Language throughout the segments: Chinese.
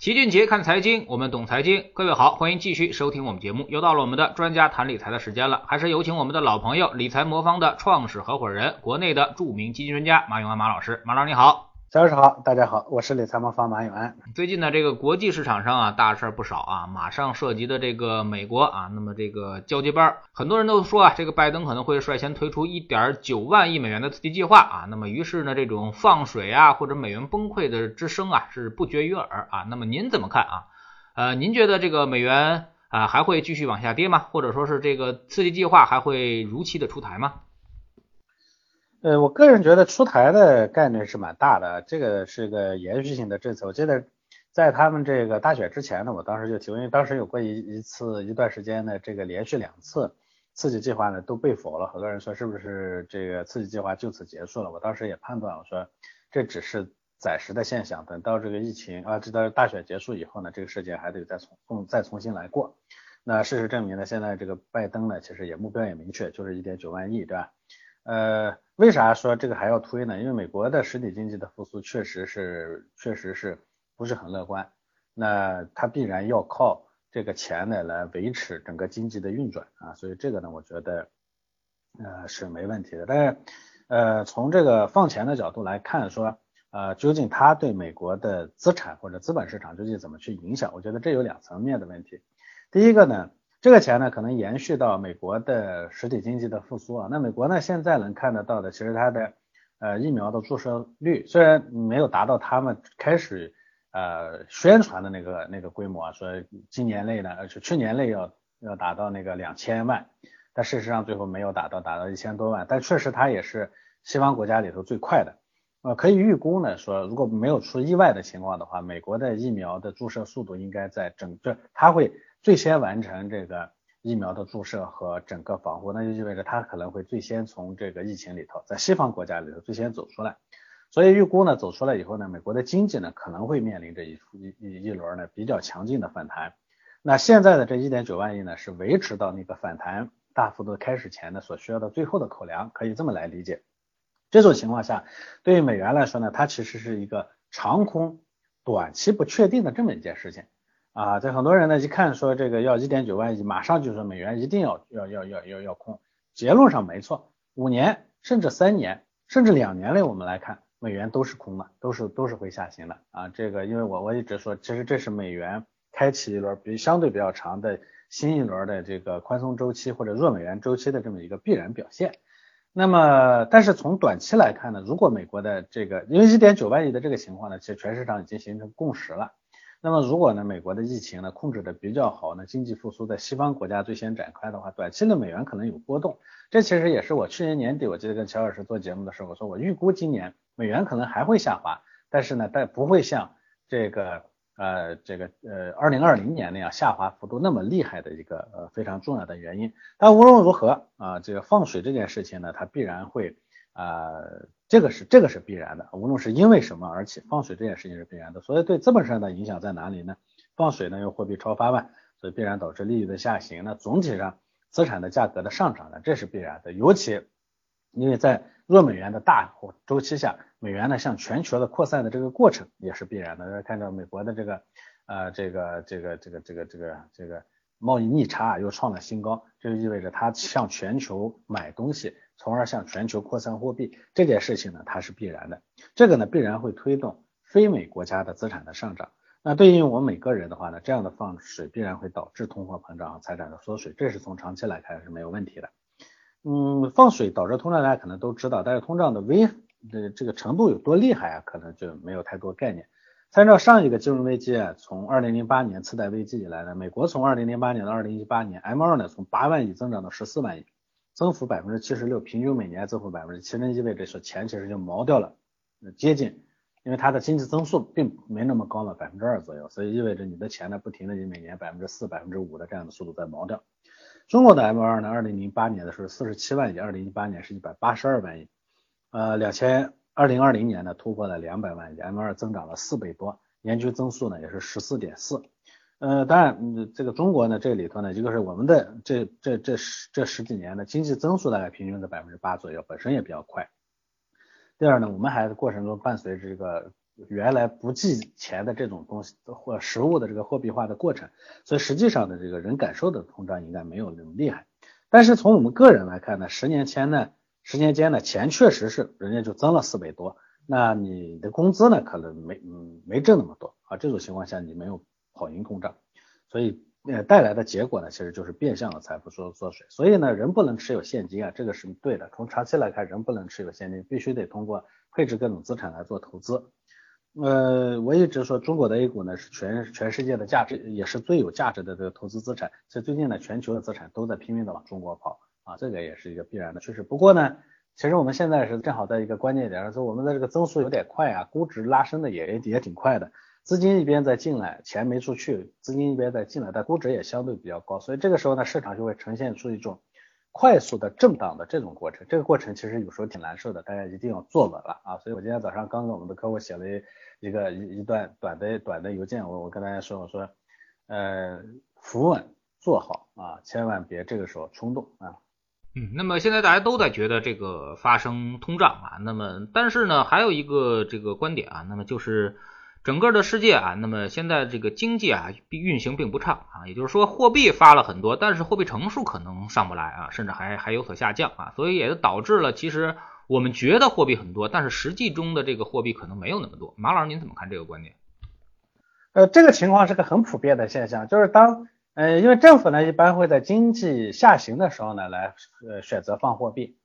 齐俊杰看财经，我们懂财经。各位好，欢迎继续收听我们节目。又到了我们的专家谈理财的时间了，还是有请我们的老朋友理财魔方的创始合伙人，国内的著名基金专家马永安马老师。马老师你好。早上好，大家好，我是理财魔方马永安。最近呢，这个国际市场上啊，大事不少啊，马上涉及的这个美国啊，那么这个交接班，很多人都说啊，这个拜登可能会率先推出一点九万亿美元的刺激计划啊，那么于是呢，这种放水啊或者美元崩溃的之声啊是不绝于耳啊。那么您怎么看啊？呃，您觉得这个美元啊还会继续往下跌吗？或者说是这个刺激计划还会如期的出台吗？呃，我个人觉得出台的概率是蛮大的，这个是个延续性的政策。我记得在他们这个大选之前呢，我当时就提，因为当时有过一一次一段时间呢，这个连续两次刺激计划呢都被否了，很多人说是不是这个刺激计划就此结束了？我当时也判断我说这只是暂时的现象，等到这个疫情啊，直到大选结束以后呢，这个事件还得再重再重新来过。那事实证明呢，现在这个拜登呢，其实也目标也明确，就是一点九万亿，对吧？呃，为啥说这个还要推呢？因为美国的实体经济的复苏确实是，确实是不是很乐观。那它必然要靠这个钱呢来维持整个经济的运转啊，所以这个呢，我觉得呃是没问题的。但是呃，从这个放钱的角度来看，说呃究竟它对美国的资产或者资本市场究竟怎么去影响？我觉得这有两层面的问题。第一个呢。这个钱呢，可能延续到美国的实体经济的复苏啊。那美国呢，现在能看得到的，其实它的呃疫苗的注射率虽然没有达到他们开始呃宣传的那个那个规模啊，说今年内呢，而且去年内要要达到那个两千万，但事实上最后没有达到，达到一千多万。但确实它也是西方国家里头最快的。呃，可以预估呢，说如果没有出意外的情况的话，美国的疫苗的注射速度应该在整个它会。最先完成这个疫苗的注射和整个防护，那就意味着它可能会最先从这个疫情里头，在西方国家里头最先走出来。所以预估呢，走出来以后呢，美国的经济呢可能会面临着一一一轮呢比较强劲的反弹。那现在的这一点九万亿呢，是维持到那个反弹大幅度开始前的所需要的最后的口粮，可以这么来理解。这种情况下，对于美元来说呢，它其实是一个长空、短期不确定的这么一件事情。啊，在很多人呢一看说这个要一点九万亿，马上就说美元一定要要要要要要空。结论上没错，五年甚至三年甚至两年内我们来看，美元都是空的，都是都是会下行的啊。这个因为我我一直说，其实这是美元开启一轮比相对比较长的新一轮的这个宽松周期或者弱美元周期的这么一个必然表现。那么，但是从短期来看呢，如果美国的这个因为一点九万亿的这个情况呢，其实全市场已经形成共识了。那么如果呢，美国的疫情呢控制的比较好呢，经济复苏在西方国家最先展开的话，短期的美元可能有波动。这其实也是我去年年底我记得跟乔老师做节目的时候，我说我预估今年美元可能还会下滑，但是呢，但不会像这个呃这个呃二零二零年那样下滑幅度那么厉害的一个呃非常重要的原因。但无论如何啊，这个放水这件事情呢，它必然会啊。这个是这个是必然的，无论是因为什么而起，放水这件事情是必然的，所以对资本上的影响在哪里呢？放水呢，又货币超发嘛，所以必然导致利率的下行。那总体上资产的价格的上涨呢，这是必然的。尤其因为在弱美元的大周期下，美元呢向全球的扩散的这个过程也是必然的。看到美国的这个呃这个这个这个这个这个这个贸易逆差又创了新高，这就意味着它向全球买东西。从而向全球扩散货币这件事情呢，它是必然的。这个呢，必然会推动非美国家的资产的上涨。那对于我们每个人的话呢，这样的放水必然会导致通货膨胀和财产的缩水，这是从长期来看是没有问题的。嗯，放水导致通胀，大家可能都知道，但是通胀的危这这个程度有多厉害啊，可能就没有太多概念。参照上一个金融危机啊，从二零零八年次贷危机以来呢，美国从二零零八年到二零一八年，M2 呢从八万亿增长到十四万亿。增幅百分之七十六，平均每年增幅百分之七，那意味着说钱其实就毛掉了，那接近，因为它的经济增速并没那么高嘛，百分之二左右，所以意味着你的钱呢不停的以每年百分之四、百分之五的这样的速度在毛掉。中国的 M 二呢，二零零八年的时候四十七万亿，二零一八年是一百八十二万亿，呃，两千二零二零年呢突破了两百万亿，M 二增长了四倍多，年均增速呢也是十四点四。呃，当然，这个中国呢，这里头呢，一个是我们的这这这十这十几年的经济增速大概平均在百分之八左右，本身也比较快。第二呢，我们还过程中伴随着这个原来不计钱的这种东西或实物的这个货币化的过程，所以实际上的这个人感受的通胀应该没有那么厉害。但是从我们个人来看呢，十年前呢，十年间呢，钱确实是人家就增了四倍多，那你的工资呢可能没嗯没挣那么多啊，这种情况下你没有跑赢通胀，所以呃带来的结果呢，其实就是变相的财富缩缩水。所以呢，人不能持有现金啊，这个是对的。从长期来看，人不能持有现金，必须得通过配置各种资产来做投资。呃，我一直说中国的 A 股呢是全全世界的价值，也是最有价值的这个投资资产。所以最近呢，全球的资产都在拼命的往中国跑啊，这个也是一个必然的趋势。不过呢，其实我们现在是正好在一个关键点，说我们的这个增速有点快啊，估值拉升的也也也挺快的，资金一边在进来，钱没出去，资金一边在进来，但估值也相对比较高，所以这个时候呢，市场就会呈现出一种。快速的震荡的这种过程，这个过程其实有时候挺难受的，大家一定要坐稳了啊！所以我今天早上刚给我们的客户写了一个一一段短的短的邮件，我我跟大家说，我说，呃，扶稳做好啊，千万别这个时候冲动啊。那么现在大家都在觉得这个发生通胀啊，那么但是呢，还有一个这个观点啊，那么就是。整个的世界啊，那么现在这个经济啊运行并不畅啊，也就是说货币发了很多，但是货币乘数可能上不来啊，甚至还还有所下降啊，所以也就导致了其实我们觉得货币很多，但是实际中的这个货币可能没有那么多。马老师您怎么看这个观点？呃，这个情况是个很普遍的现象，就是当呃因为政府呢一般会在经济下行的时候呢来呃选择放货币。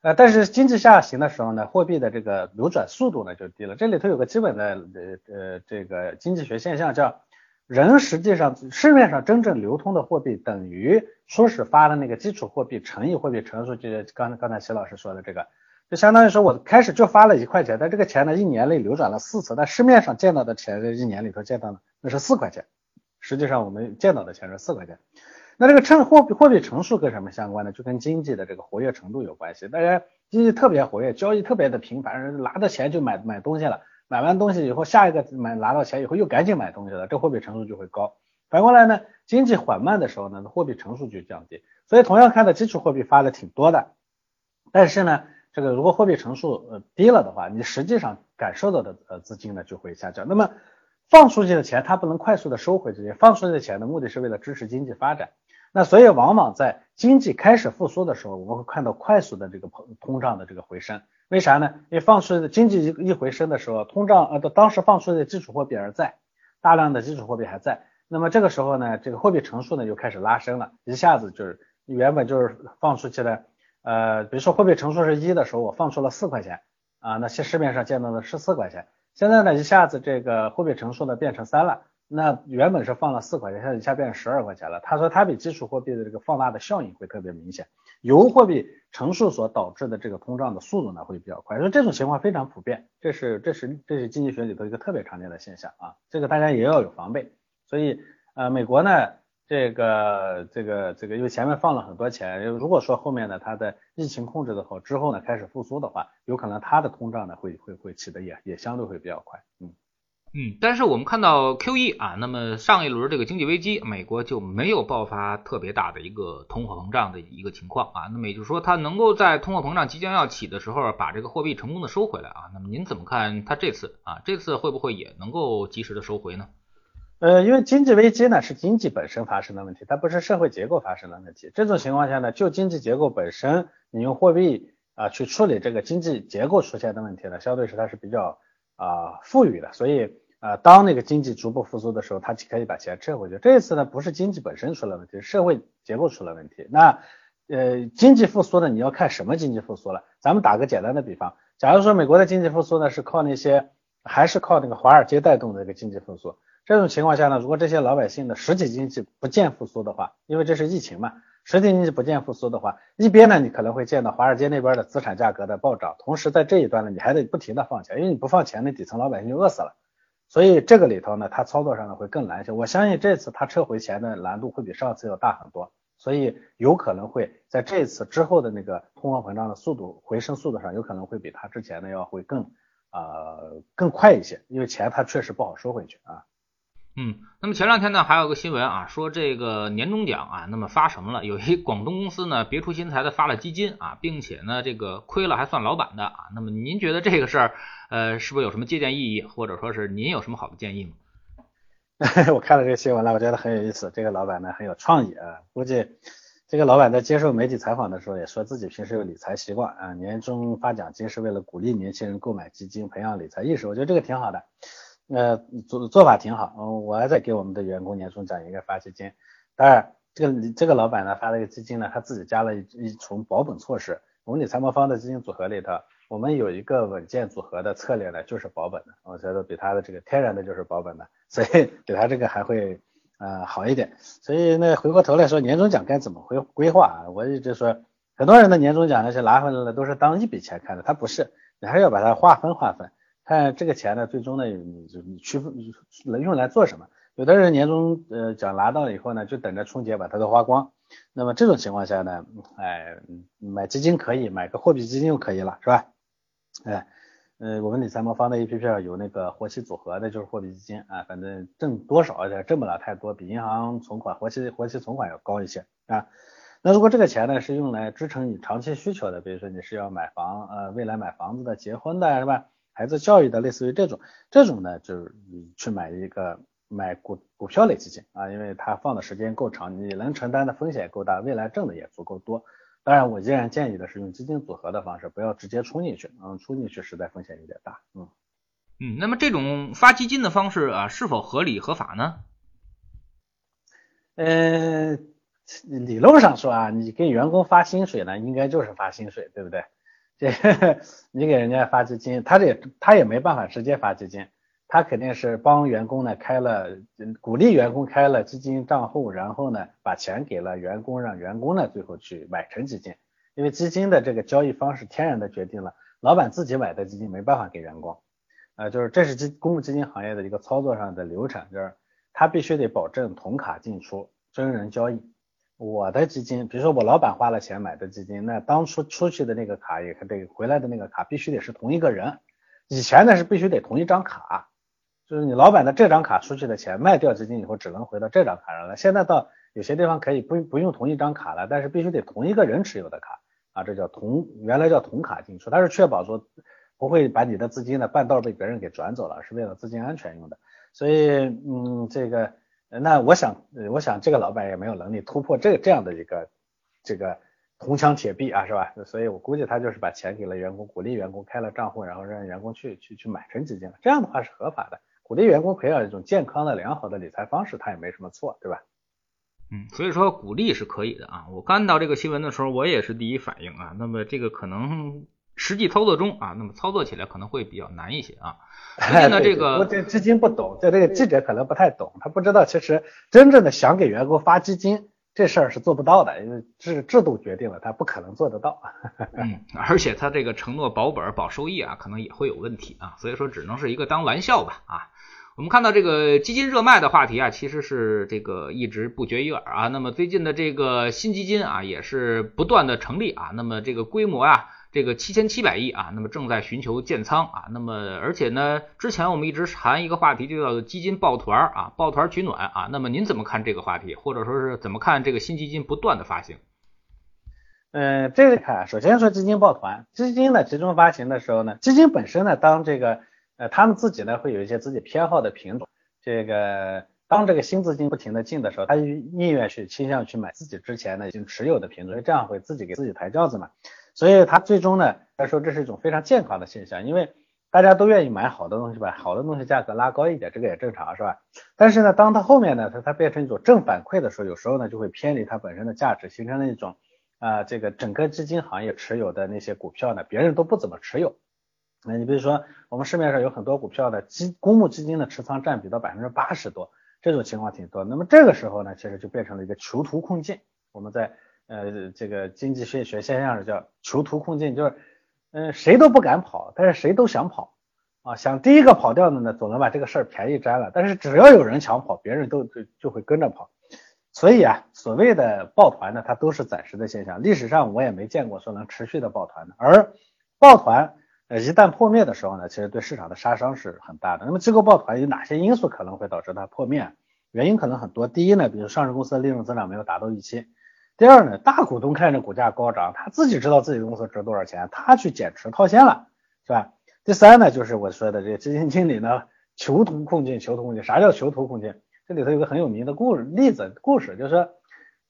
呃，但是经济下行的时候呢，货币的这个流转速度呢就低了。这里头有个基本的呃呃这个经济学现象，叫人实际上市面上真正流通的货币等于初始发的那个基础货币乘以货币乘数，就刚刚才齐老师说的这个，就相当于说我开始就发了一块钱，但这个钱呢一年内流转了四次，但市面上见到的钱在一年里头见到的那是四块钱，实际上我们见到的钱是四块钱。那这个乘货币货币乘数跟什么相关呢？就跟经济的这个活跃程度有关系。大家经济特别活跃，交易特别的频繁，拿到钱就买买东西了，买完东西以后，下一个买拿到钱以后又赶紧买东西了，这货币乘数就会高。反过来呢，经济缓慢的时候呢，货币乘数就降低。所以同样看到基础货币发的挺多的，但是呢，这个如果货币乘数呃低了的话，你实际上感受到的呃资金呢就会下降。那么放出去的钱它不能快速的收回这些，放出去的钱的目的是为了支持经济发展。那所以往往在经济开始复苏的时候，我们会看到快速的这个通通胀的这个回升。为啥呢？因为放出去的经济一一回升的时候，通胀呃，当时放出去的基础货币还在，大量的基础货币还在。那么这个时候呢，这个货币乘数呢就开始拉升了，一下子就是原本就是放出去的，呃，比如说货币乘数是一的时候，我放出了四块钱啊，那些市面上见到的十四块钱，现在呢一下子这个货币乘数呢变成三了。那原本是放了四块钱，现在一下变成十二块钱了。他说他比基础货币的这个放大的效应会特别明显，由货币乘数所导致的这个通胀的速度呢会比较快。所以这种情况非常普遍，这是这是这是经济学里头一个特别常见的现象啊，这个大家也要有防备。所以呃，美国呢这个这个这个因为前面放了很多钱，如果说后面呢它的疫情控制的好之后呢开始复苏的话，有可能它的通胀呢会会会起的也也相对会比较快，嗯。嗯，但是我们看到 Q E 啊，那么上一轮这个经济危机，美国就没有爆发特别大的一个通货膨胀的一个情况啊，那么也就是说，它能够在通货膨胀即将要起的时候，把这个货币成功的收回来啊。那么您怎么看它这次啊？这次会不会也能够及时的收回呢？呃，因为经济危机呢是经济本身发生的问题，它不是社会结构发生的问题。这种情况下呢，就经济结构本身，你用货币啊去处理这个经济结构出现的问题呢，相对是它是比较啊富裕的，所以。啊，当那个经济逐步复苏的时候，它可以把钱撤回去。这一次呢，不是经济本身出了问题，社会结构出了问题。那呃，经济复苏呢，你要看什么经济复苏了。咱们打个简单的比方，假如说美国的经济复苏呢，是靠那些还是靠那个华尔街带动的这个经济复苏。这种情况下呢，如果这些老百姓的实体经济不见复苏的话，因为这是疫情嘛，实体经济不见复苏的话，一边呢，你可能会见到华尔街那边的资产价格的暴涨，同时在这一端呢，你还得不停的放钱，因为你不放钱，那底层老百姓就饿死了。所以这个里头呢，它操作上呢会更难一些。我相信这次它撤回钱的难度会比上次要大很多，所以有可能会在这次之后的那个通货膨胀的速度回升速度上，有可能会比它之前的要会更呃更快一些，因为钱它确实不好收回去啊。嗯，那么前两天呢，还有个新闻啊，说这个年终奖啊，那么发什么了？有一广东公司呢，别出心裁的发了基金啊，并且呢，这个亏了还算老板的啊。那么您觉得这个事儿，呃，是不是有什么借鉴意义，或者说是您有什么好的建议吗？我看了这个新闻了，我觉得很有意思。这个老板呢很有创意啊，估计这个老板在接受媒体采访的时候也说自己平时有理财习惯啊，年终发奖金是为了鼓励年轻人购买基金，培养理财意识。我觉得这个挺好的。呃，做做法挺好，嗯，我还在给我们的员工年终奖应该发基金。当然，这个这个老板呢发了一个基金呢，他自己加了一一重保本措施。我们理财魔方的基金组合里头，我们有一个稳健组合的策略呢，就是保本的。我觉得比他的这个天然的就是保本的，所以给他这个还会呃好一点。所以那回过头来说，年终奖该怎么规规划啊？我一直说，很多人的年终奖那些拿回来了都是当一笔钱看的，他不是，你还是要把它划分划分。看这个钱呢，最终呢，你就你区分能用来做什么？有的人年终呃奖拿到以后呢，就等着春节把它都花光。那么这种情况下呢，哎，买基金可以，买个货币基金就可以了，是吧？哎，呃，我们理财魔方的 A P P 上有那个活期组合的，就是货币基金啊，反正挣多少也挣不了太多，比银行存款活期活期存款要高一些啊。那如果这个钱呢是用来支撑你长期需求的，比如说你是要买房呃，未来买房子的、结婚的，是吧？孩子教育的，类似于这种，这种呢，就是你去买一个买股股票类基金啊，因为它放的时间够长，你能承担的风险够大，未来挣的也足够多。当然，我依然建议的是用基金组合的方式，不要直接冲进去，嗯，冲进去实在风险有点大，嗯嗯。那么这种发基金的方式啊，是否合理合法呢？呃，理论上说啊，你给员工发薪水呢，应该就是发薪水，对不对？你给人家发基金，他这也他也没办法直接发基金，他肯定是帮员工呢开了，鼓励员工开了基金账户，然后呢把钱给了员工，让员工呢最后去买成基金。因为基金的这个交易方式天然的决定了，老板自己买的基金没办法给员工，呃，就是这是基公募基金行业的一个操作上的流程，就是他必须得保证同卡进出，真人交易。我的基金，比如说我老板花了钱买的基金，那当初出去的那个卡也得回来的那个卡必须得是同一个人。以前呢是必须得同一张卡，就是你老板的这张卡出去的钱卖掉基金以后只能回到这张卡上了。现在到有些地方可以不不用同一张卡了，但是必须得同一个人持有的卡啊，这叫同原来叫同卡进出，它是确保说不会把你的资金呢半道被别人给转走了，是为了资金安全用的。所以嗯这个。那我想，我想这个老板也没有能力突破这这样的一个这个铜墙铁壁啊，是吧？所以我估计他就是把钱给了员工，鼓励员工开了账户，然后让员工去去去买成基金了。这样的话是合法的，鼓励员工培养一种健康的、良好的理财方式，他也没什么错，对吧？嗯，所以说鼓励是可以的啊。我看到这个新闻的时候，我也是第一反应啊。那么这个可能。实际操作中啊，那么操作起来可能会比较难一些啊。最近呢，这个我这基金不懂，在这个记者可能不太懂，他不知道其实真正的想给员工发基金这事儿是做不到的，因为制制度决定了他不可能做得到。嗯，而且他这个承诺保本保收益啊，可能也会有问题啊，所以说只能是一个当玩笑吧啊。我们看到这个基金热卖的话题啊，其实是这个一直不绝于耳啊。那么最近的这个新基金啊，也是不断的成立啊，那么这个规模啊。这个七千七百亿啊，那么正在寻求建仓啊，那么而且呢，之前我们一直谈一个话题，就叫做基金抱团啊，抱团取暖啊，那么您怎么看这个话题，或者说是怎么看这个新基金不断的发行？嗯，这个看，首先说基金抱团，基金呢集中发行的时候呢，基金本身呢，当这个呃他们自己呢会有一些自己偏好的品种，这个当这个新资金不停的进的时候，他就意愿去倾向去买自己之前呢已经持有的品种，这样会自己给自己抬轿子嘛。所以它最终呢，他说这是一种非常健康的现象，因为大家都愿意买好的东西吧，好的东西价格拉高一点，这个也正常是吧？但是呢，当它后面呢，它它变成一种正反馈的时候，有时候呢就会偏离它本身的价值，形成了一种啊，这个整个基金行业持有的那些股票呢，别人都不怎么持有。那你比如说，我们市面上有很多股票的基公募基金的持仓占比到百分之八十多，这种情况挺多。那么这个时候呢，其实就变成了一个囚徒困境。我们在呃，这个经济学学现象是叫囚徒困境，就是，嗯，谁都不敢跑，但是谁都想跑，啊，想第一个跑掉的呢，总能把这个事儿便宜占了。但是只要有人抢跑，别人都就就会跟着跑。所以啊，所谓的抱团呢，它都是暂时的现象。历史上我也没见过说能持续的抱团的。而抱团，呃，一旦破灭的时候呢，其实对市场的杀伤是很大的。那么机构抱团有哪些因素可能会导致它破灭？原因可能很多。第一呢，比如上市公司的利润增长没有达到预期；第二呢，大股东看着股价高涨，他自己知道自己公司值多少钱，他去减持套现了，是吧？第三呢，就是我说的这个基金经理呢囚徒困境，囚徒困境。啥叫囚徒困境？这里头有个很有名的故例子，故事就是说，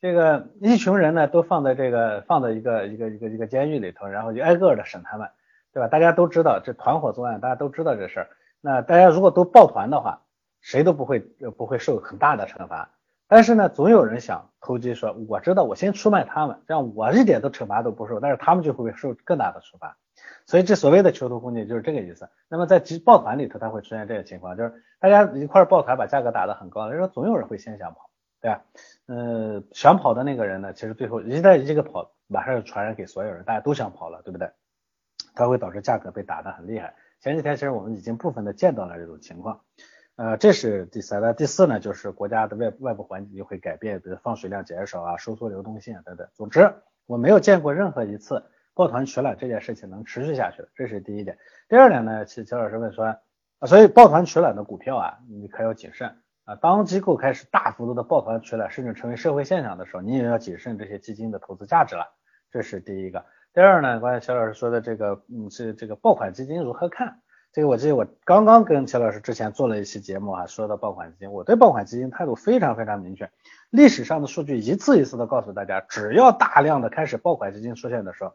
这个一群人呢都放在这个放在一个一个一个一个监狱里头，然后就挨个的审他们。对吧？大家都知道这团伙作案，大家都知道这事儿。那大家如果都抱团的话，谁都不会不会受很大的惩罚。但是呢，总有人想投机，说我知道我先出卖他们，这样我一点的惩罚都不受，但是他们就会受更大的处罚。所以这所谓的囚徒困境就是这个意思。那么在集抱团里头，它会出现这个情况，就是大家一块抱团把价格打得很高，就说总有人会先想跑，对吧？呃，想跑的那个人呢，其实最后一旦一个跑，马上就传染给所有人，大家都想跑了，对不对？它会导致价格被打得很厉害。前几天其实我们已经部分的见到了这种情况，呃，这是第三。那第四呢，就是国家的外外部环境会改变，比如放水量减少啊，收缩流动性啊等等。总之，我没有见过任何一次抱团取暖这件事情能持续下去的，这是第一点。第二点呢，其实乔老师问说，啊，所以抱团取暖的股票啊，你可要谨慎啊。当机构开始大幅度的抱团取暖，甚至成为社会现象的时候，你也要谨慎这些基金的投资价值了。这是第一个。第二呢，关于乔老师说的这个，嗯，是这个爆款基金如何看？这个我记得我刚刚跟齐老师之前做了一期节目啊，说到爆款基金，我对爆款基金态度非常非常明确。历史上的数据一次一次的告诉大家，只要大量的开始爆款基金出现的时候，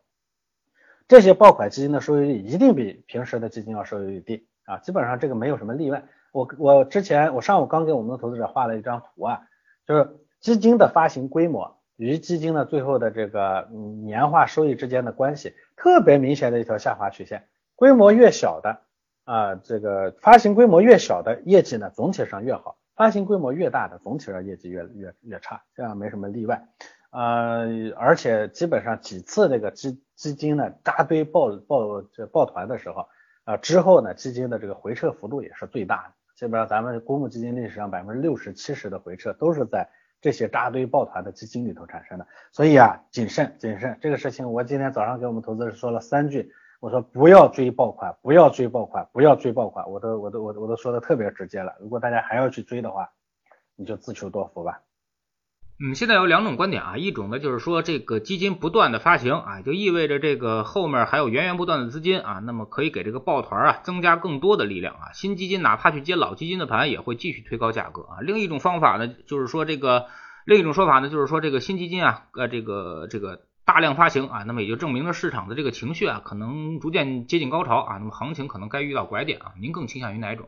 这些爆款基金的收益率一定比平时的基金要收益率低啊，基本上这个没有什么例外。我我之前我上午刚给我们的投资者画了一张图啊，就是基金的发行规模。与基金的最后的这个年化收益之间的关系，特别明显的一条下滑曲线。规模越小的啊，这个发行规模越小的业绩呢，总体上越好；发行规模越大的，总体上业绩越越越差。这样没什么例外。呃，而且基本上几次这个基基金呢扎堆抱抱这抱团的时候啊，之后呢基金的这个回撤幅度也是最大的。基本上咱们公募基金历史上百分之六十七十的回撤都是在。这些扎堆抱团的基金里头产生的，所以啊，谨慎谨慎这个事情，我今天早上给我们投资人说了三句，我说不要追爆款，不要追爆款，不要追爆款，我都我都我都我都说的特别直接了。如果大家还要去追的话，你就自求多福吧。嗯，现在有两种观点啊，一种呢就是说这个基金不断的发行啊，就意味着这个后面还有源源不断的资金啊，那么可以给这个抱团啊增加更多的力量啊，新基金哪怕去接老基金的盘也会继续推高价格啊。另一种方法呢，就是说这个另一种说法呢，就是说这个新基金啊，呃这个这个大量发行啊，那么也就证明了市场的这个情绪啊可能逐渐接近高潮啊，那么行情可能该遇到拐点啊，您更倾向于哪种？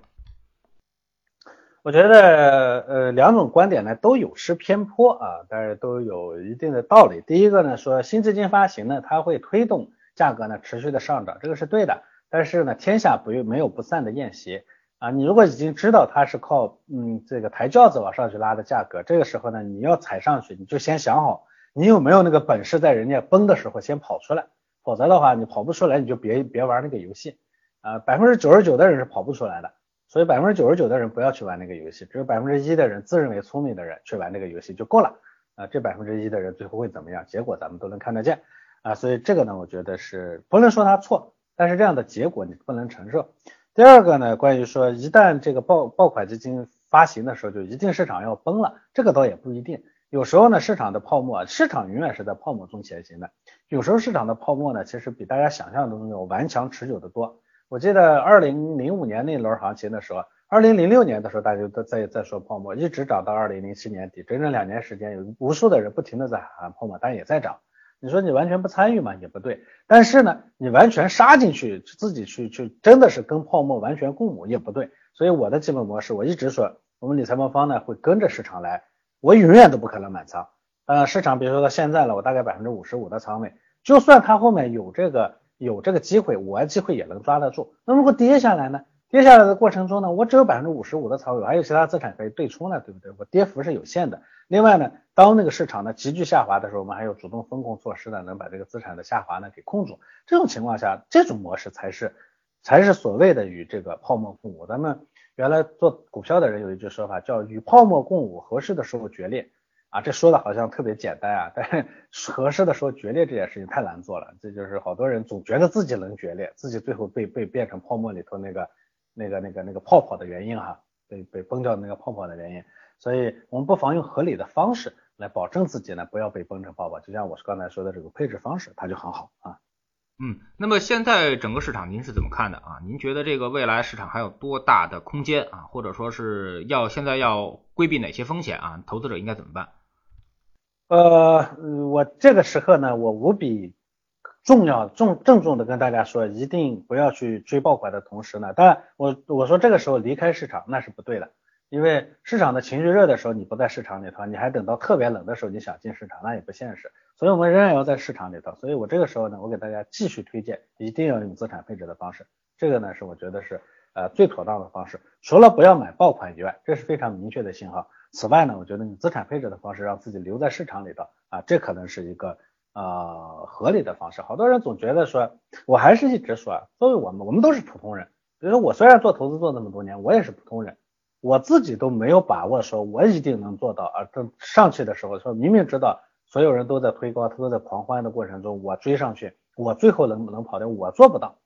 我觉得呃两种观点呢都有失偏颇啊，但是都有一定的道理。第一个呢说新资金发行呢，它会推动价格呢持续的上涨，这个是对的。但是呢天下不没有不散的宴席啊，你如果已经知道它是靠嗯这个抬轿子往上去拉的价格，这个时候呢你要踩上去，你就先想好你有没有那个本事在人家崩的时候先跑出来，否则的话你跑不出来你就别别玩那个游戏啊，百分之九十九的人是跑不出来的。所以百分之九十九的人不要去玩那个游戏，只有百分之一的人自认为聪明的人去玩那个游戏就够了啊！这百分之一的人最后会怎么样？结果咱们都能看得见啊！所以这个呢，我觉得是不能说他错，但是这样的结果你不能承受。第二个呢，关于说一旦这个爆爆款基金发行的时候，就一定市场要崩了，这个倒也不一定。有时候呢，市场的泡沫，市场永远是在泡沫中前行的。有时候市场的泡沫呢，其实比大家想象中要顽强持久的多。我记得二零零五年那轮行情的时候，二零零六年的时候大家都在在说泡沫，一直涨到二零零七年底，整整两年时间，有无数的人不停的在喊泡沫，但也在涨。你说你完全不参与嘛，也不对。但是呢，你完全杀进去，自己去去，真的是跟泡沫完全共舞也不对。所以我的基本模式，我一直说，我们理财魔方呢会跟着市场来，我永远都不可能满仓。呃，市场比如说到现在了，我大概百分之五十五的仓位，就算它后面有这个。有这个机会，我机会也能抓得住。那如果跌下来呢？跌下来的过程中呢，我只有百分之五十五的仓位，还有其他资产可以对冲呢，对不对？我跌幅是有限的。另外呢，当那个市场呢急剧下滑的时候，我们还有主动风控措施呢，能把这个资产的下滑呢给控住。这种情况下，这种模式才是才是所谓的与这个泡沫共舞。咱们原来做股票的人有一句说法叫“与泡沫共舞，合适的时候决裂”。啊，这说的好像特别简单啊，但是合适的说决裂这件事情太难做了，这就是好多人总觉得自己能决裂，自己最后被被变成泡沫里头那个那个那个那个泡泡的原因哈，被被崩掉那个泡泡的原因，所以我们不妨用合理的方式来保证自己呢不要被崩成泡泡，就像我刚才说的这个配置方式，它就很好啊。嗯，那么现在整个市场您是怎么看的啊？您觉得这个未来市场还有多大的空间啊？或者说是要现在要规避哪些风险啊？投资者应该怎么办？呃，我这个时刻呢，我无比重要重郑重的跟大家说，一定不要去追爆款的同时呢，当然我我说这个时候离开市场那是不对的。因为市场的情绪热的时候，你不在市场里头，你还等到特别冷的时候，你想进市场，那也不现实。所以我们仍然要在市场里头。所以我这个时候呢，我给大家继续推荐，一定要用资产配置的方式。这个呢是我觉得是呃最妥当的方式。除了不要买爆款以外，这是非常明确的信号。此外呢，我觉得你资产配置的方式让自己留在市场里头啊，这可能是一个呃合理的方式。好多人总觉得说，我还是一直说，作为我们，我们都是普通人。比如说我虽然做投资做那么多年，我也是普通人。我自己都没有把握说，我一定能做到啊！等上去的时候，说明明知道所有人都在推高，他都在狂欢的过程中，我追上去，我最后能不能跑掉？我做不到。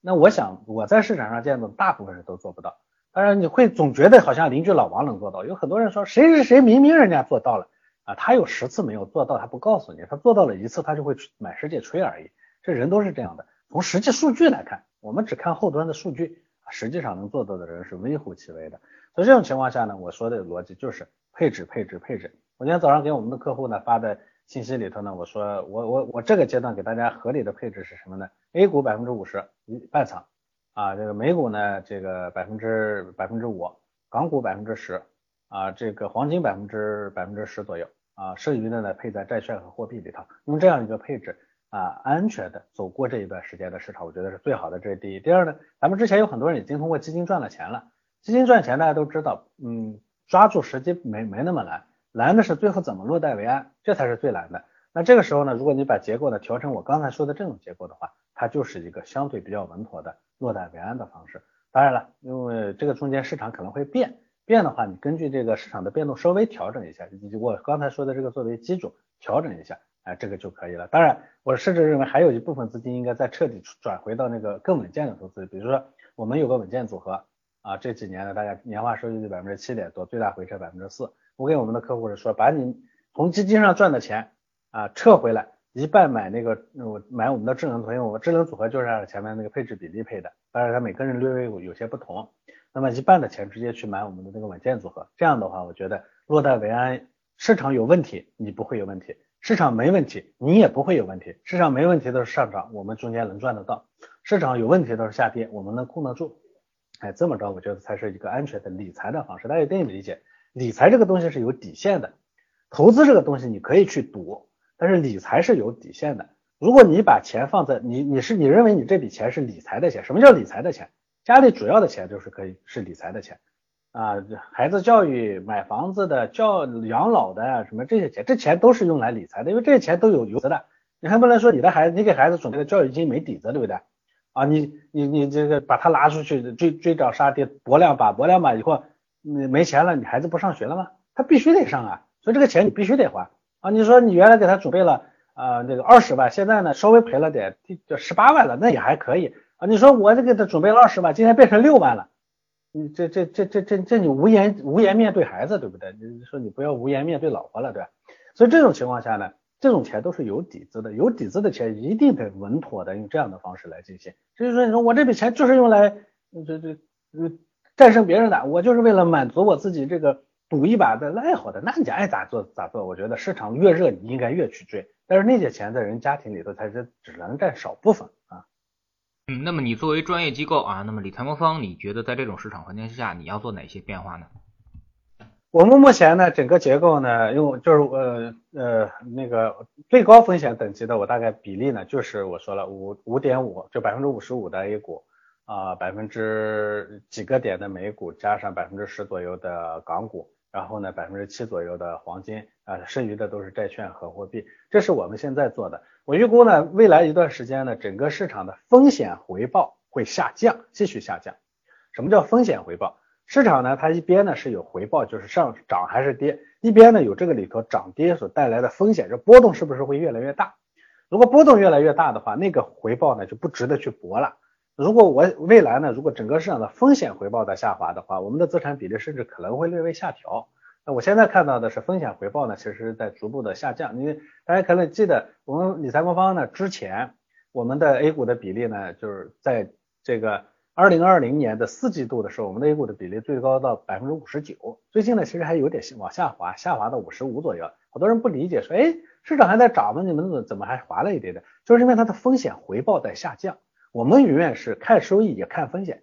那我想我在市场上见到大部分人都做不到。当然你会总觉得好像邻居老王能做到，有很多人说谁谁谁明明人家做到了啊，他有十次没有做到，他不告诉你，他做到了一次，他就会满世界吹而已。这人都是这样的。从实际数据来看，我们只看后端的数据，实际上能做到的人是微乎其微的。所以这种情况下呢，我说的逻辑就是配置、配置、配置。我今天早上给我们的客户呢发的信息里头呢，我说我我我这个阶段给大家合理的配置是什么呢？A 股百分之五十一半仓啊，这个美股呢这个百分之百分之五，港股百分之十啊，这个黄金百分之百分之十左右啊，剩余的呢配在债券和货币里头，用这样一个配置啊，安全的走过这一段时间的市场，我觉得是最好的。这是第一。第二呢，咱们之前有很多人已经通过基金赚了钱了。基金赚钱，大家都知道，嗯，抓住时机没没那么难，难的是最后怎么落袋为安，这才是最难的。那这个时候呢，如果你把结构呢调成我刚才说的这种结构的话，它就是一个相对比较稳妥的落袋为安的方式。当然了，因为这个中间市场可能会变，变的话，你根据这个市场的变动稍微调整一下，以及我刚才说的这个作为基础调整一下，哎，这个就可以了。当然，我甚至认为还有一部分资金应该再彻底转回到那个更稳健的投资，比如说我们有个稳健组合。啊，这几年呢，大家年化收益率百分之七点多，最大回撤百分之四。我给我们的客户是说，把你从基金上赚的钱啊撤回来，一半买那个我买我们的智能组合，我智能组合就是按照前面那个配置比例配的，当然它每个人略微有有些不同。那么一半的钱直接去买我们的那个稳健组合，这样的话，我觉得落袋为安。市场有问题，你不会有问题；市场没问题，你也不会有问题。市场没问题的是上涨，我们中间能赚得到；市场有问题的是下跌，我们能控得住。哎，这么着，我觉得才是一个安全的理财的方式。大家一定理解，理财这个东西是有底线的，投资这个东西你可以去赌，但是理财是有底线的。如果你把钱放在你，你是你认为你这笔钱是理财的钱？什么叫理财的钱？家里主要的钱就是可以是理财的钱啊，孩子教育、买房子的、教养老的什么这些钱，这钱都是用来理财的，因为这些钱都有有的。你还不能说你的孩子，你给孩子准备的教育金没底子，对不对？啊，你你你这个把他拿出去追追涨杀跌搏两把搏两把以后，你没钱了，你孩子不上学了吗？他必须得上啊，所以这个钱你必须得还啊。你说你原来给他准备了啊那个二十万，现在呢稍微赔了点，就十八万了，那也还可以啊。你说我这给他准备了二十万，今天变成六万了，你这这这这这这你无颜无颜面对孩子对不对？你说你不要无颜面对老婆了对吧？所以这种情况下呢。这种钱都是有底子的，有底子的钱一定得稳妥的用这样的方式来进行。所以说，你说我这笔钱就是用来这这呃战胜别人的，我就是为了满足我自己这个赌一把的爱好的，那你爱咋做咋做。我觉得市场越热，你应该越去追。但是那些钱在人家庭里头，它是只能占少部分啊。嗯，那么你作为专业机构啊，那么理财魔方，你觉得在这种市场环境下，你要做哪些变化呢？我们目前呢，整个结构呢，用就是呃呃那个最高风险等级的，我大概比例呢，就是我说了五五点五，就百分之五十五的 A 股啊，百分之几个点的美股，加上百分之十左右的港股，然后呢百分之七左右的黄金啊，剩余的都是债券和货币，这是我们现在做的。我预估呢，未来一段时间呢，整个市场的风险回报会下降，继续下降。什么叫风险回报？市场呢，它一边呢是有回报，就是上涨还是跌，一边呢有这个里头涨跌所带来的风险，这波动是不是会越来越大？如果波动越来越大的话，那个回报呢就不值得去搏了。如果我未来呢，如果整个市场的风险回报在下滑的话，我们的资产比例甚至可能会略微下调。那我现在看到的是风险回报呢，其实在逐步的下降。因为大家可能记得，我们理财魔方呢之前我们的 A 股的比例呢，就是在这个二零二零年的四季度的时候，我们的 A 股的比例最高到百分之五十九。最近呢，其实还有点往下滑，下滑到五十五左右。好多人不理解，说，哎，市场还在涨吗？你们怎么怎么还滑了一点点？就是因为它的风险回报在下降。我们永远是看收益也看风险，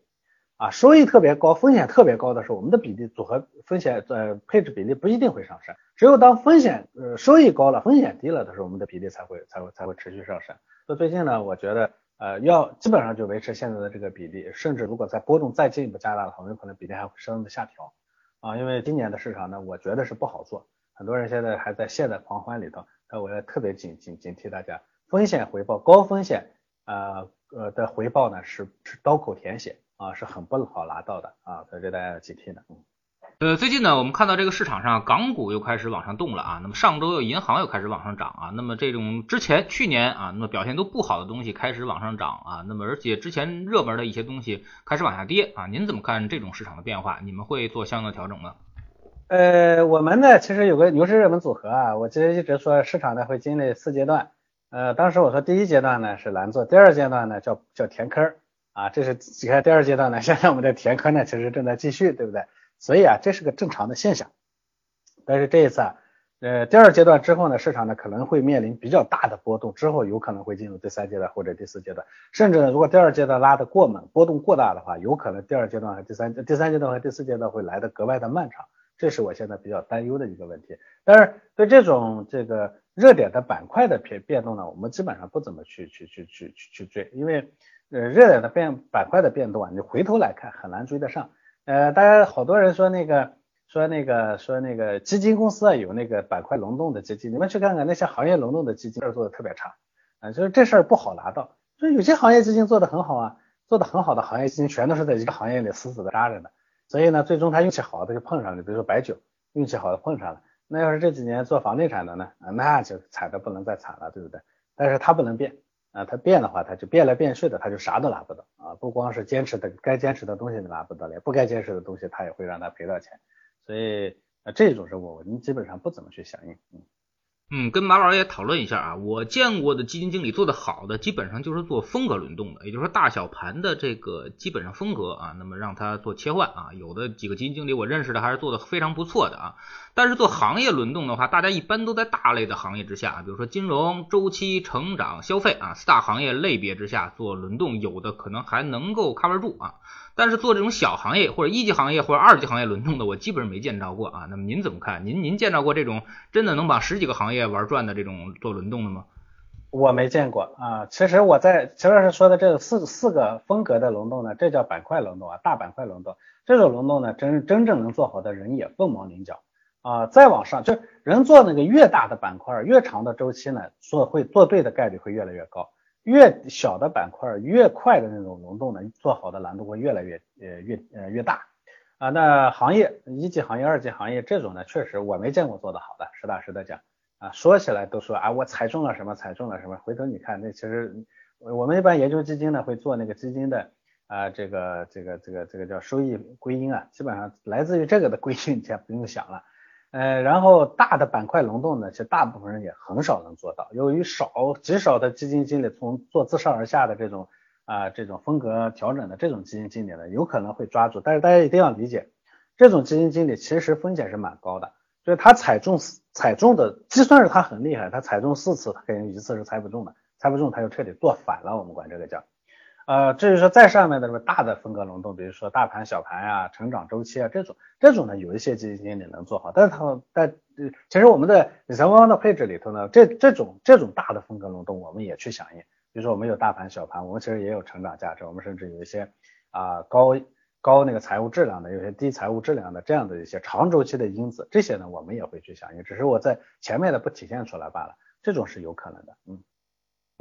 啊，收益特别高，风险特别高的时候，我们的比例组合风险呃配置比例不一定会上升。只有当风险呃收益高了，风险低了的时候，我们的比例才会才会才会持续上升。所以最近呢，我觉得呃要基本上就维持现在的这个比例，甚至如果在波动再进一步加大的话，我们有可能比例还会稍微的下调啊，因为今年的市场呢，我觉得是不好做，很多人现在还在陷在狂欢里头，那我要特别警警警惕大家，风险回报高风险啊。的回报呢是是刀口舔血啊，是很不好拿到的啊，所以这大家要警惕的。嗯，呃，最近呢，我们看到这个市场上港股又开始往上动了啊，那么上周又银行又开始往上涨啊，那么这种之前去年啊，那么表现都不好的东西开始往上涨啊，那么而且之前热门的一些东西开始往下跌啊，您怎么看这种市场的变化？你们会做相应的调整吗？呃，我们呢其实有个牛市热门组合啊，我其实一直说市场呢会经历四阶段。呃，当时我说第一阶段呢是蓝做，第二阶段呢叫叫填坑啊，这是你看第二阶段呢，现在我们的填坑呢其实正在继续，对不对？所以啊，这是个正常的现象。但是这一次啊，呃，第二阶段之后呢，市场呢可能会面临比较大的波动，之后有可能会进入第三阶段或者第四阶段，甚至呢，如果第二阶段拉得过猛，波动过大的话，有可能第二阶段和第三第三阶段和第四阶段会来的格外的漫长，这是我现在比较担忧的一个问题。但是对这种这个。热点的板块的变变动呢，我们基本上不怎么去去去去去去追，因为呃热点的变板块的变动啊，你回头来看很难追得上。呃，大家好多人说那个说那个说那个基金公司啊有那个板块轮动的基金，你们去看看那些行业轮动的基金，做的特别差啊，就是这事儿不好拿到。所以有些行业基金做的很好啊，做的很好的行业基金全都是在一个行业里死死的扎着的。所以呢，最终他运气好的就碰上了，比如说白酒，运气好的碰上了。那要是这几年做房地产的呢？啊，那就惨的不能再惨了，对不对？但是它不能变啊，它变的话，它就变来变去的，它就啥都拿不到啊。不光是坚持的该坚持的东西拿不到，连不该坚持的东西，它也会让它赔到钱。所以啊，这种是我们基本上不怎么去响应。嗯。嗯，跟马老师也讨论一下啊，我见过的基金经理做的好的，基本上就是做风格轮动的，也就是说大小盘的这个基本上风格啊，那么让他做切换啊，有的几个基金经理我认识的还是做的非常不错的啊。但是做行业轮动的话，大家一般都在大类的行业之下，比如说金融、周期、成长、消费啊四大行业类别之下做轮动，有的可能还能够 cover 住啊。但是做这种小行业或者一级行业或者二级行业轮动的，我基本上没见着过啊。那么您怎么看？您您见到过这种真的能把十几个行业玩转的这种做轮动的吗？我没见过啊。其实我在齐老师说的这四四个风格的轮动呢，这叫板块轮动啊，大板块轮动。这种轮动呢，真真正能做好的人也凤毛麟角啊。再往上，就人做那个越大的板块，越长的周期呢，做会做对的概率会越来越高。越小的板块越快的那种轮动呢，做好的难度会越来越呃越呃越大啊。那行业一级行业、二级行业这种呢，确实我没见过做的好的，实打实的讲啊。说起来都说啊，我踩中了什么，踩中了什么。回头你看，那其实我们一般研究基金呢，会做那个基金的啊，这个这个这个这个叫收益归因啊，基本上来自于这个的归因，你先不用想了。呃，然后大的板块轮动呢，其实大部分人也很少能做到。由于少极少的基金经理从做自上而下的这种啊这种风格调整的这种基金经理呢，有可能会抓住。但是大家一定要理解，这种基金经理其实风险是蛮高的，就是他踩中踩中的，就算是他很厉害，他踩中四次，他肯定一次是踩不中的，踩不中他就彻底做反了，我们管这个叫。呃，至于说在上面的什么大的风格轮动，比如说大盘、小盘啊、成长周期啊这种，这种呢有一些基金经理能做好，但是他但其实我们的理财方的配置里头呢，这这种这种大的风格轮动我们也去响应，比如说我们有大盘、小盘，我们其实也有成长价值，我们甚至有一些啊高高那个财务质量的，有些低财务质量的这样的一些长周期的因子，这些呢我们也会去响应，只是我在前面的不体现出来罢了，这种是有可能的，嗯。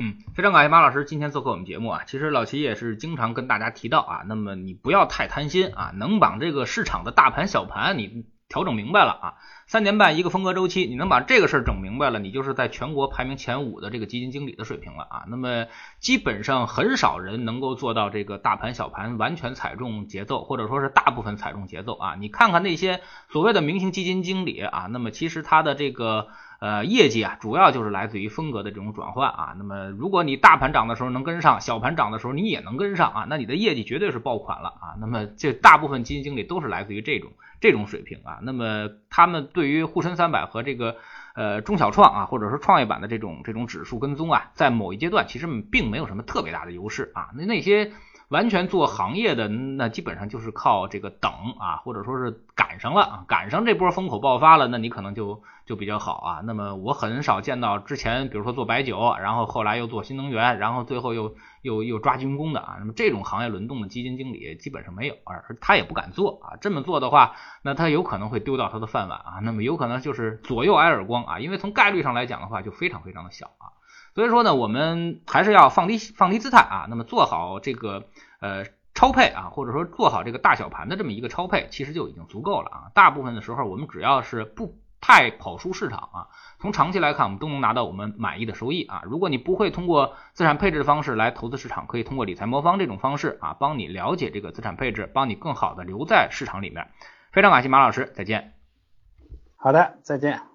嗯，非常感谢马老师今天做客我们节目啊。其实老齐也是经常跟大家提到啊，那么你不要太贪心啊，能把这个市场的大盘小盘你调整明白了啊。三年半一个风格周期，你能把这个事儿整明白了，你就是在全国排名前五的这个基金经理的水平了啊。那么基本上很少人能够做到这个大盘小盘完全踩中节奏，或者说是大部分踩中节奏啊。你看看那些所谓的明星基金经理啊，那么其实他的这个。呃，业绩啊，主要就是来自于风格的这种转换啊。那么，如果你大盘涨的时候能跟上，小盘涨的时候你也能跟上啊，那你的业绩绝对是爆款了啊。那么，这大部分基金经理都是来自于这种这种水平啊。那么，他们对于沪深三百和这个呃中小创啊，或者说创业板的这种这种指数跟踪啊，在某一阶段其实并没有什么特别大的优势啊。那那些。完全做行业的，那基本上就是靠这个等啊，或者说是赶上了啊，赶上这波风口爆发了，那你可能就就比较好啊。那么我很少见到之前，比如说做白酒，然后后来又做新能源，然后最后又又又抓军工的啊。那么这种行业轮动的基金经理基本上没有，而他也不敢做啊。这么做的话，那他有可能会丢掉他的饭碗啊。那么有可能就是左右挨耳光啊，因为从概率上来讲的话，就非常非常的小啊。所以说呢，我们还是要放低放低姿态啊，那么做好这个呃超配啊，或者说做好这个大小盘的这么一个超配，其实就已经足够了啊。大部分的时候，我们只要是不太跑输市场啊，从长期来看，我们都能拿到我们满意的收益啊。如果你不会通过资产配置的方式来投资市场，可以通过理财魔方这种方式啊，帮你了解这个资产配置，帮你更好的留在市场里面。非常感谢马老师，再见。好的，再见。